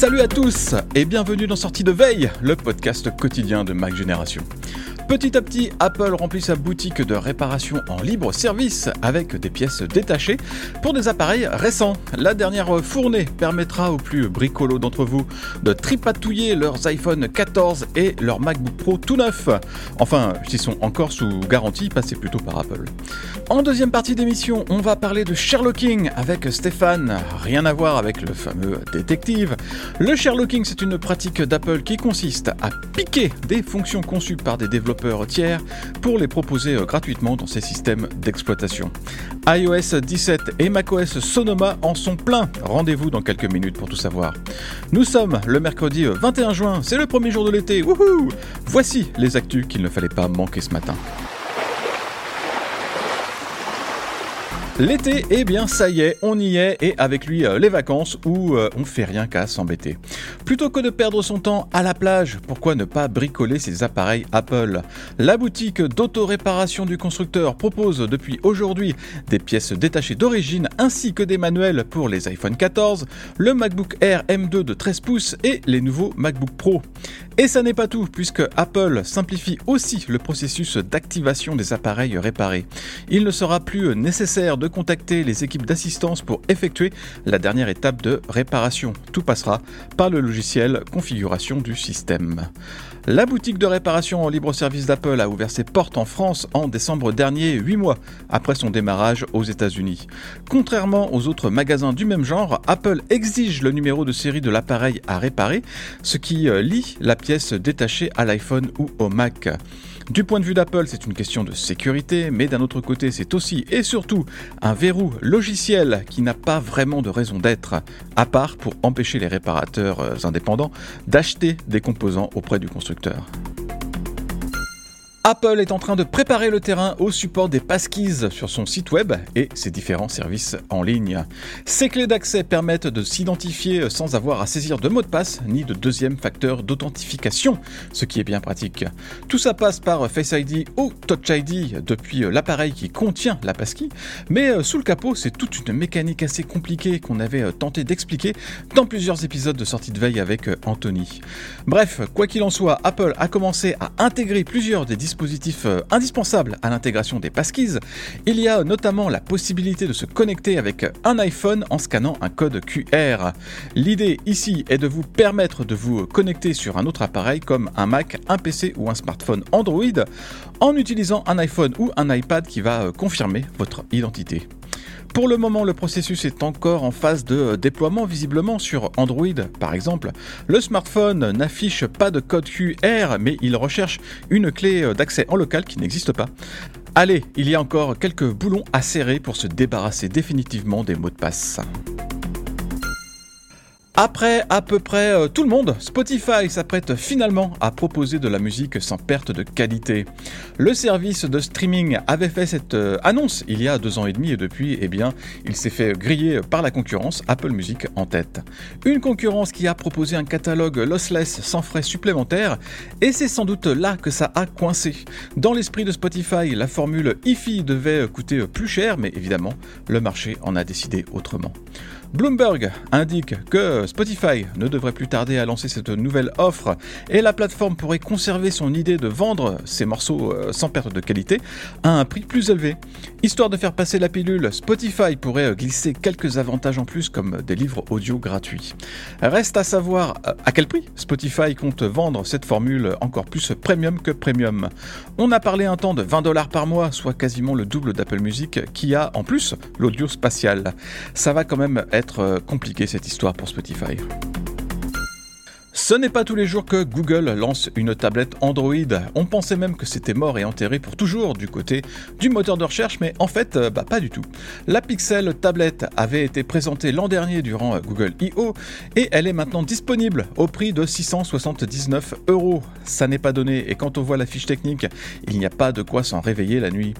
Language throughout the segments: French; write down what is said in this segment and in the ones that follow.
Salut à tous et bienvenue dans Sortie de Veille, le podcast quotidien de Mac Génération. Petit à petit, Apple remplit sa boutique de réparation en libre service avec des pièces détachées pour des appareils récents. La dernière fournée permettra aux plus bricolos d'entre vous de tripatouiller leurs iPhone 14 et leurs MacBook Pro tout neufs. Enfin, s'ils sont encore sous garantie, passez plutôt par Apple. En deuxième partie d'émission, on va parler de Sherlocking avec Stéphane. Rien à voir avec le fameux détective. Le Sherlocking, c'est une pratique d'Apple qui consiste à piquer des fonctions conçues par des développeurs tiers pour les proposer euh, gratuitement dans ces systèmes d'exploitation. iOS 17 et macOS Sonoma en sont pleins. Rendez-vous dans quelques minutes pour tout savoir. Nous sommes le mercredi 21 euh, juin, c'est le premier jour de l'été. Voici les actus qu'il ne fallait pas manquer ce matin. L'été, eh bien ça y est, on y est, et avec lui euh, les vacances où euh, on fait rien qu'à s'embêter. Plutôt que de perdre son temps à la plage, pourquoi ne pas bricoler ses appareils Apple? La boutique d'autoréparation du constructeur propose depuis aujourd'hui des pièces détachées d'origine ainsi que des manuels pour les iPhone 14, le MacBook Air M2 de 13 pouces et les nouveaux MacBook Pro. Et ça n'est pas tout, puisque Apple simplifie aussi le processus d'activation des appareils réparés. Il ne sera plus nécessaire de contacter les équipes d'assistance pour effectuer la dernière étape de réparation. Tout passera par le logiciel configuration du système. La boutique de réparation en libre service d'Apple a ouvert ses portes en France en décembre dernier, 8 mois après son démarrage aux États-Unis. Contrairement aux autres magasins du même genre, Apple exige le numéro de série de l'appareil à réparer, ce qui euh, lie la pièce détachée à l'iPhone ou au Mac. Du point de vue d'Apple, c'est une question de sécurité, mais d'un autre côté, c'est aussi et surtout un verrou logiciel qui n'a pas vraiment de raison d'être, à part pour empêcher les réparateurs euh, indépendants d'acheter des composants auprès du constructeur. Apple est en train de préparer le terrain au support des passkeys sur son site web et ses différents services en ligne. Ces clés d'accès permettent de s'identifier sans avoir à saisir de mot de passe ni de deuxième facteur d'authentification, ce qui est bien pratique. Tout ça passe par Face ID ou Touch ID depuis l'appareil qui contient la passkey, mais sous le capot, c'est toute une mécanique assez compliquée qu'on avait tenté d'expliquer dans plusieurs épisodes de sortie de veille avec Anthony. Bref, quoi qu'il en soit, Apple a commencé à intégrer plusieurs des dispositif euh, indispensable à l'intégration des passkeys, il y a notamment la possibilité de se connecter avec un iPhone en scannant un code QR. L'idée ici est de vous permettre de vous connecter sur un autre appareil comme un Mac, un PC ou un smartphone Android en utilisant un iPhone ou un iPad qui va euh, confirmer votre identité. Pour le moment, le processus est encore en phase de déploiement visiblement sur Android par exemple. Le smartphone n'affiche pas de code QR mais il recherche une clé d'accès en local qui n'existe pas. Allez, il y a encore quelques boulons à serrer pour se débarrasser définitivement des mots de passe. Après à peu près euh, tout le monde, Spotify s'apprête finalement à proposer de la musique sans perte de qualité. Le service de streaming avait fait cette euh, annonce il y a deux ans et demi et depuis, eh bien, il s'est fait griller par la concurrence, Apple Music en tête. Une concurrence qui a proposé un catalogue lossless sans frais supplémentaires et c'est sans doute là que ça a coincé. Dans l'esprit de Spotify, la formule IFI devait coûter plus cher, mais évidemment, le marché en a décidé autrement. Bloomberg indique que Spotify ne devrait plus tarder à lancer cette nouvelle offre et la plateforme pourrait conserver son idée de vendre ses morceaux euh, sans perte de qualité à un prix plus élevé. Histoire de faire passer la pilule, Spotify pourrait glisser quelques avantages en plus comme des livres audio gratuits. Reste à savoir euh, à quel prix Spotify compte vendre cette formule encore plus premium que premium. On a parlé un temps de 20 dollars par mois, soit quasiment le double d'Apple Music qui a en plus l'audio spatial. Ça va quand même être euh, compliqué cette histoire pour Spotify. Ce n'est pas tous les jours que Google lance une tablette Android. On pensait même que c'était mort et enterré pour toujours du côté du moteur de recherche, mais en fait, euh, bah, pas du tout. La Pixel tablette avait été présentée l'an dernier durant euh, Google I.O. et elle est maintenant disponible au prix de 679 euros. Ça n'est pas donné et quand on voit la fiche technique, il n'y a pas de quoi s'en réveiller la nuit.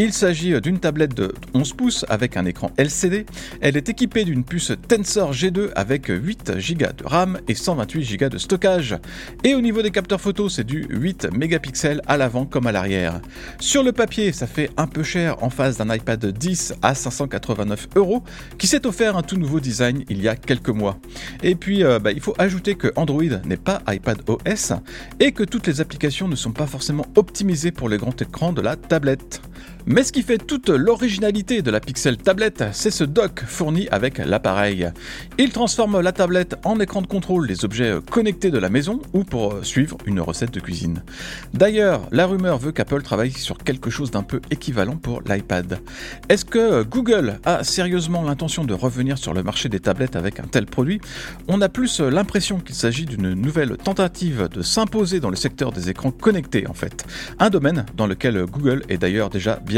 Il s'agit d'une tablette de 11 pouces avec un écran LCD. Elle est équipée d'une puce Tensor G2 avec 8 Go de RAM et 128 Go de stockage. Et au niveau des capteurs photo, c'est du 8 mégapixels à l'avant comme à l'arrière. Sur le papier, ça fait un peu cher en face d'un iPad 10 à 589 euros qui s'est offert un tout nouveau design il y a quelques mois. Et puis, euh, bah, il faut ajouter que Android n'est pas iPad OS et que toutes les applications ne sont pas forcément optimisées pour le grand écran de la tablette. Mais ce qui fait toute l'originalité de la Pixel tablette, c'est ce dock fourni avec l'appareil. Il transforme la tablette en écran de contrôle des objets connectés de la maison ou pour suivre une recette de cuisine. D'ailleurs, la rumeur veut qu'Apple travaille sur quelque chose d'un peu équivalent pour l'iPad. Est-ce que Google a sérieusement l'intention de revenir sur le marché des tablettes avec un tel produit? On a plus l'impression qu'il s'agit d'une nouvelle tentative de s'imposer dans le secteur des écrans connectés en fait. Un domaine dans lequel Google est d'ailleurs déjà bien